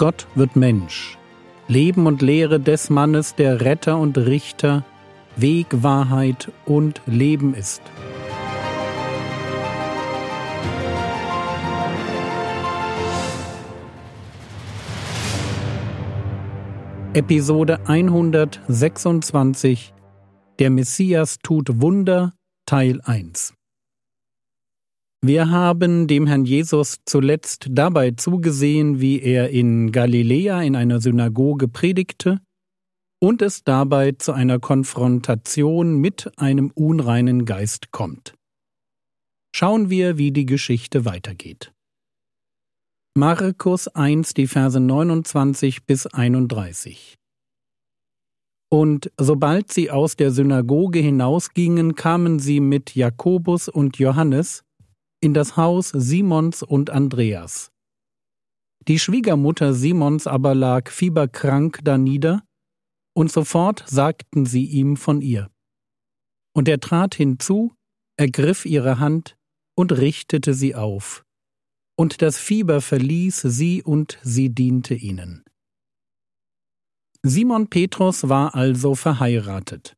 Gott wird Mensch. Leben und Lehre des Mannes, der Retter und Richter, Weg, Wahrheit und Leben ist. Episode 126 Der Messias tut Wunder Teil 1 wir haben dem Herrn Jesus zuletzt dabei zugesehen, wie er in Galiläa in einer Synagoge predigte und es dabei zu einer Konfrontation mit einem unreinen Geist kommt. Schauen wir, wie die Geschichte weitergeht. Markus 1, die Verse 29 bis 31. Und sobald sie aus der Synagoge hinausgingen, kamen sie mit Jakobus und Johannes, in das Haus Simons und Andreas. Die Schwiegermutter Simons aber lag fieberkrank danieder, und sofort sagten sie ihm von ihr. Und er trat hinzu, ergriff ihre Hand und richtete sie auf. Und das Fieber verließ sie und sie diente ihnen. Simon Petrus war also verheiratet.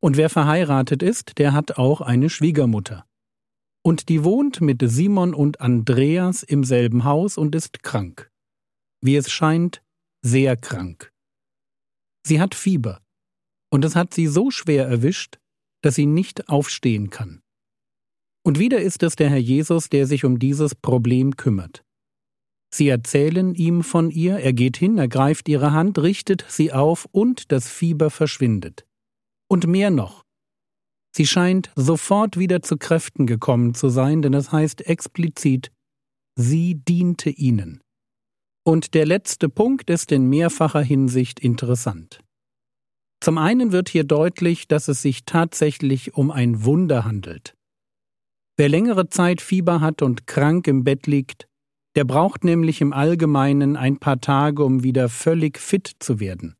Und wer verheiratet ist, der hat auch eine Schwiegermutter und die wohnt mit Simon und Andreas im selben Haus und ist krank. Wie es scheint, sehr krank. Sie hat Fieber, und es hat sie so schwer erwischt, dass sie nicht aufstehen kann. Und wieder ist es der Herr Jesus, der sich um dieses Problem kümmert. Sie erzählen ihm von ihr, er geht hin, ergreift ihre Hand, richtet sie auf und das Fieber verschwindet. Und mehr noch, Sie scheint sofort wieder zu Kräften gekommen zu sein, denn es heißt explizit, sie diente ihnen. Und der letzte Punkt ist in mehrfacher Hinsicht interessant. Zum einen wird hier deutlich, dass es sich tatsächlich um ein Wunder handelt. Wer längere Zeit Fieber hat und krank im Bett liegt, der braucht nämlich im Allgemeinen ein paar Tage, um wieder völlig fit zu werden.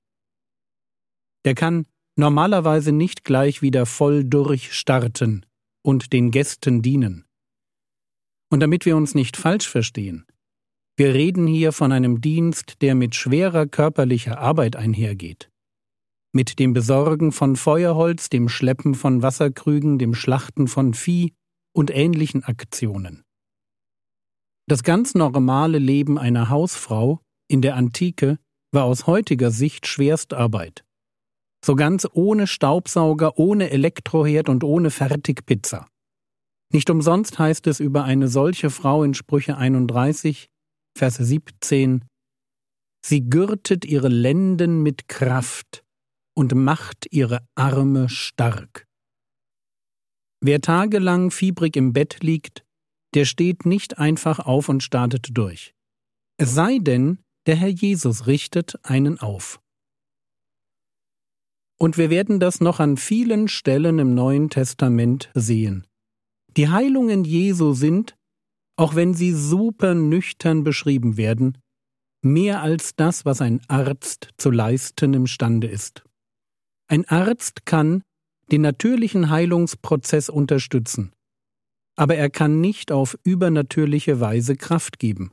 Der kann normalerweise nicht gleich wieder voll durchstarten und den Gästen dienen. Und damit wir uns nicht falsch verstehen, wir reden hier von einem Dienst, der mit schwerer körperlicher Arbeit einhergeht. Mit dem Besorgen von Feuerholz, dem Schleppen von Wasserkrügen, dem Schlachten von Vieh und ähnlichen Aktionen. Das ganz normale Leben einer Hausfrau in der Antike war aus heutiger Sicht Schwerstarbeit. So ganz ohne Staubsauger, ohne Elektroherd und ohne Fertigpizza. Nicht umsonst heißt es über eine solche Frau in Sprüche 31, Vers 17, Sie gürtet ihre Lenden mit Kraft und macht ihre Arme stark. Wer tagelang fiebrig im Bett liegt, der steht nicht einfach auf und startet durch. Es sei denn, der Herr Jesus richtet einen auf. Und wir werden das noch an vielen Stellen im Neuen Testament sehen. Die Heilungen Jesu sind, auch wenn sie super nüchtern beschrieben werden, mehr als das, was ein Arzt zu leisten imstande ist. Ein Arzt kann den natürlichen Heilungsprozess unterstützen, aber er kann nicht auf übernatürliche Weise Kraft geben.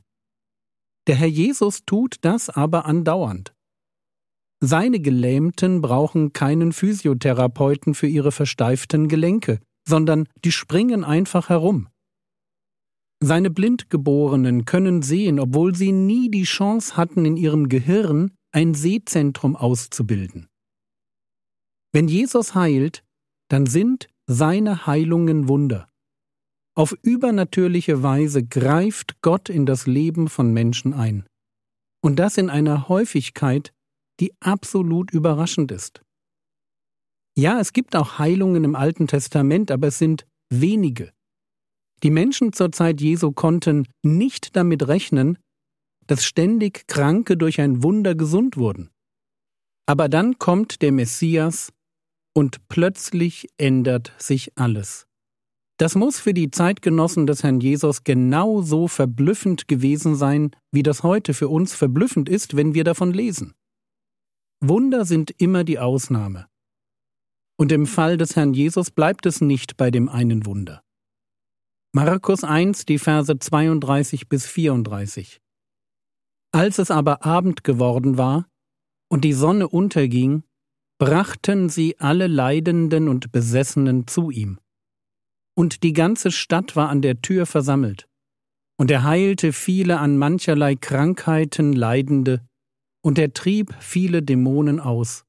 Der Herr Jesus tut das aber andauernd. Seine Gelähmten brauchen keinen Physiotherapeuten für ihre versteiften Gelenke, sondern die springen einfach herum. Seine Blindgeborenen können sehen, obwohl sie nie die Chance hatten, in ihrem Gehirn ein Sehzentrum auszubilden. Wenn Jesus heilt, dann sind seine Heilungen Wunder. Auf übernatürliche Weise greift Gott in das Leben von Menschen ein. Und das in einer Häufigkeit, die absolut überraschend ist. Ja, es gibt auch Heilungen im Alten Testament, aber es sind wenige. Die Menschen zur Zeit Jesu konnten nicht damit rechnen, dass ständig Kranke durch ein Wunder gesund wurden. Aber dann kommt der Messias und plötzlich ändert sich alles. Das muss für die Zeitgenossen des Herrn Jesus genauso verblüffend gewesen sein, wie das heute für uns verblüffend ist, wenn wir davon lesen. Wunder sind immer die Ausnahme. Und im Fall des Herrn Jesus bleibt es nicht bei dem einen Wunder. Markus 1, die Verse 32 bis 34. Als es aber Abend geworden war und die Sonne unterging, brachten sie alle Leidenden und Besessenen zu ihm. Und die ganze Stadt war an der Tür versammelt. Und er heilte viele an mancherlei Krankheiten Leidende, und er trieb viele Dämonen aus,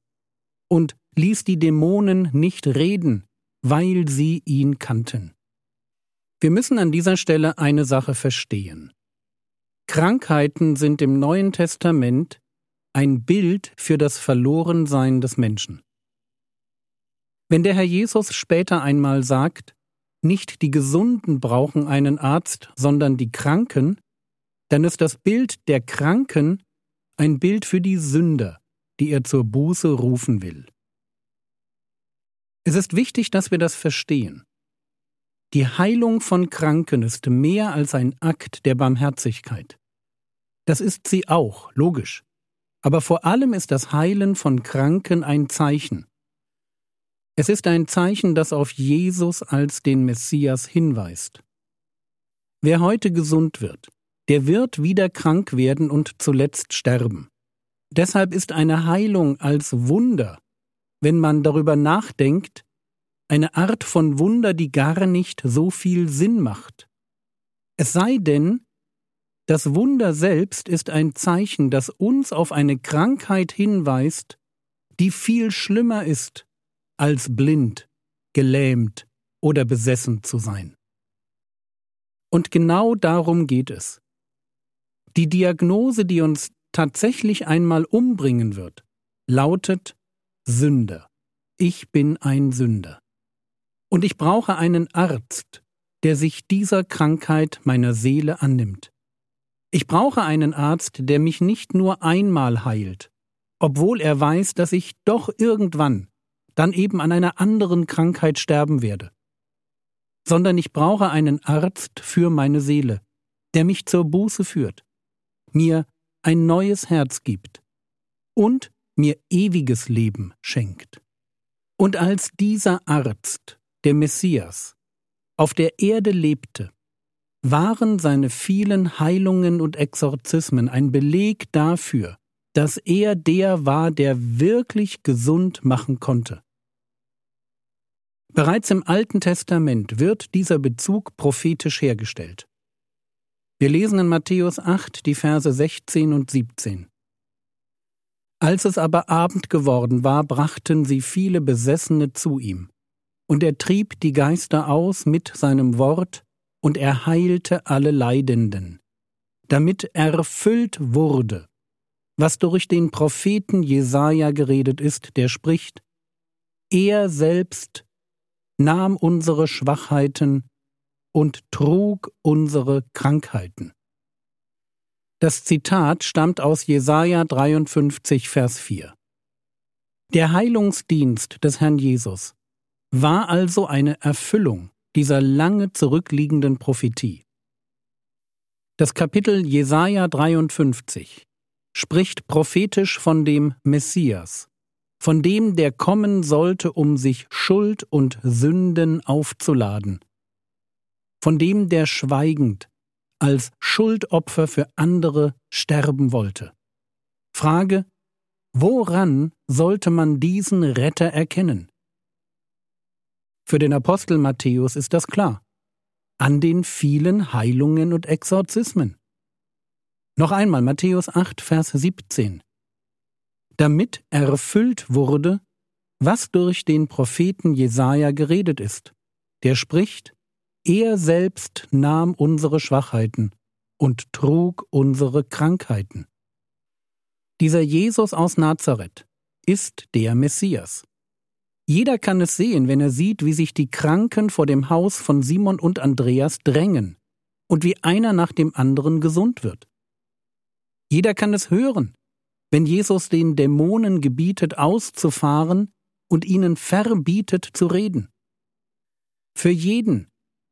und ließ die Dämonen nicht reden, weil sie ihn kannten. Wir müssen an dieser Stelle eine Sache verstehen. Krankheiten sind im Neuen Testament ein Bild für das Verlorensein des Menschen. Wenn der Herr Jesus später einmal sagt, nicht die Gesunden brauchen einen Arzt, sondern die Kranken, dann ist das Bild der Kranken ein Bild für die Sünder, die er zur Buße rufen will. Es ist wichtig, dass wir das verstehen. Die Heilung von Kranken ist mehr als ein Akt der Barmherzigkeit. Das ist sie auch, logisch. Aber vor allem ist das Heilen von Kranken ein Zeichen. Es ist ein Zeichen, das auf Jesus als den Messias hinweist. Wer heute gesund wird, der wird wieder krank werden und zuletzt sterben. Deshalb ist eine Heilung als Wunder, wenn man darüber nachdenkt, eine Art von Wunder, die gar nicht so viel Sinn macht. Es sei denn, das Wunder selbst ist ein Zeichen, das uns auf eine Krankheit hinweist, die viel schlimmer ist, als blind, gelähmt oder besessen zu sein. Und genau darum geht es. Die Diagnose, die uns tatsächlich einmal umbringen wird, lautet Sünder. Ich bin ein Sünder. Und ich brauche einen Arzt, der sich dieser Krankheit meiner Seele annimmt. Ich brauche einen Arzt, der mich nicht nur einmal heilt, obwohl er weiß, dass ich doch irgendwann dann eben an einer anderen Krankheit sterben werde, sondern ich brauche einen Arzt für meine Seele, der mich zur Buße führt, mir ein neues Herz gibt und mir ewiges Leben schenkt. Und als dieser Arzt der Messias, auf der Erde lebte, waren seine vielen Heilungen und Exorzismen ein Beleg dafür, dass er der war, der wirklich gesund machen konnte. Bereits im Alten Testament wird dieser Bezug prophetisch hergestellt. Wir lesen in Matthäus 8 die Verse 16 und 17. Als es aber Abend geworden war, brachten sie viele Besessene zu ihm, und er trieb die Geister aus mit seinem Wort, und er heilte alle Leidenden, damit erfüllt wurde, was durch den Propheten Jesaja geredet ist, der spricht: Er selbst nahm unsere Schwachheiten und trug unsere Krankheiten. Das Zitat stammt aus Jesaja 53, Vers 4. Der Heilungsdienst des Herrn Jesus war also eine Erfüllung dieser lange zurückliegenden Prophetie. Das Kapitel Jesaja 53 spricht prophetisch von dem Messias, von dem, der kommen sollte, um sich Schuld und Sünden aufzuladen, von dem, der schweigend als Schuldopfer für andere sterben wollte. Frage, woran sollte man diesen Retter erkennen? Für den Apostel Matthäus ist das klar. An den vielen Heilungen und Exorzismen. Noch einmal Matthäus 8, Vers 17. Damit erfüllt wurde, was durch den Propheten Jesaja geredet ist. Der spricht, er selbst nahm unsere Schwachheiten und trug unsere Krankheiten. Dieser Jesus aus Nazareth ist der Messias. Jeder kann es sehen, wenn er sieht, wie sich die Kranken vor dem Haus von Simon und Andreas drängen und wie einer nach dem anderen gesund wird. Jeder kann es hören, wenn Jesus den Dämonen gebietet, auszufahren und ihnen verbietet zu reden. Für jeden,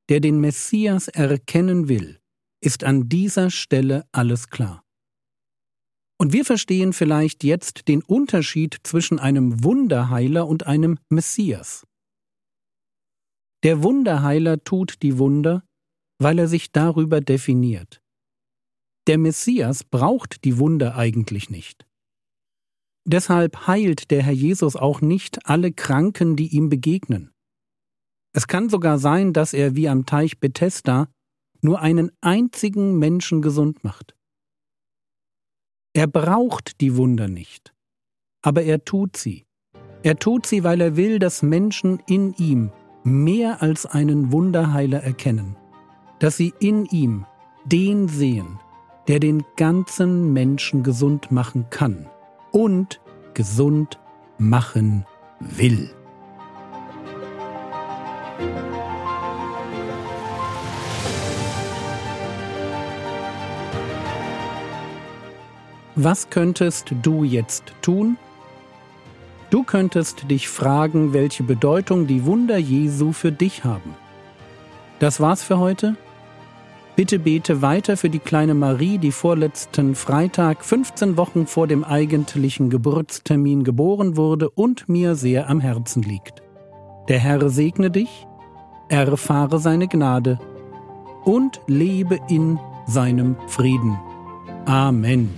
der den Messias erkennen will, ist an dieser Stelle alles klar. Und wir verstehen vielleicht jetzt den Unterschied zwischen einem Wunderheiler und einem Messias. Der Wunderheiler tut die Wunder, weil er sich darüber definiert. Der Messias braucht die Wunder eigentlich nicht. Deshalb heilt der Herr Jesus auch nicht alle Kranken, die ihm begegnen. Es kann sogar sein, dass er wie am Teich Bethesda nur einen einzigen Menschen gesund macht. Er braucht die Wunder nicht, aber er tut sie. Er tut sie, weil er will, dass Menschen in ihm mehr als einen Wunderheiler erkennen, dass sie in ihm den sehen, der den ganzen Menschen gesund machen kann und gesund machen will. Was könntest du jetzt tun? Du könntest dich fragen, welche Bedeutung die Wunder Jesu für dich haben. Das war's für heute. Bitte bete weiter für die kleine Marie, die vorletzten Freitag, 15 Wochen vor dem eigentlichen Geburtstermin geboren wurde und mir sehr am Herzen liegt. Der Herr segne dich, erfahre seine Gnade und lebe in seinem Frieden. Amen.